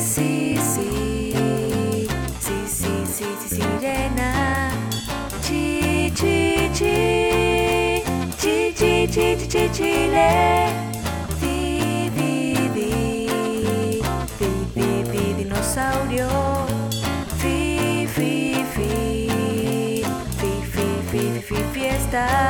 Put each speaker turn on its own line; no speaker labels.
sí, sí, sí, sí, sí, sí, sirena. Chi, chi, chi, chi, chi, chi, chi, chi, chile. Di, di, di, di, di, di, dinosaurio. Fi, fi, fi, fi, fi, fi, fi, fiesta.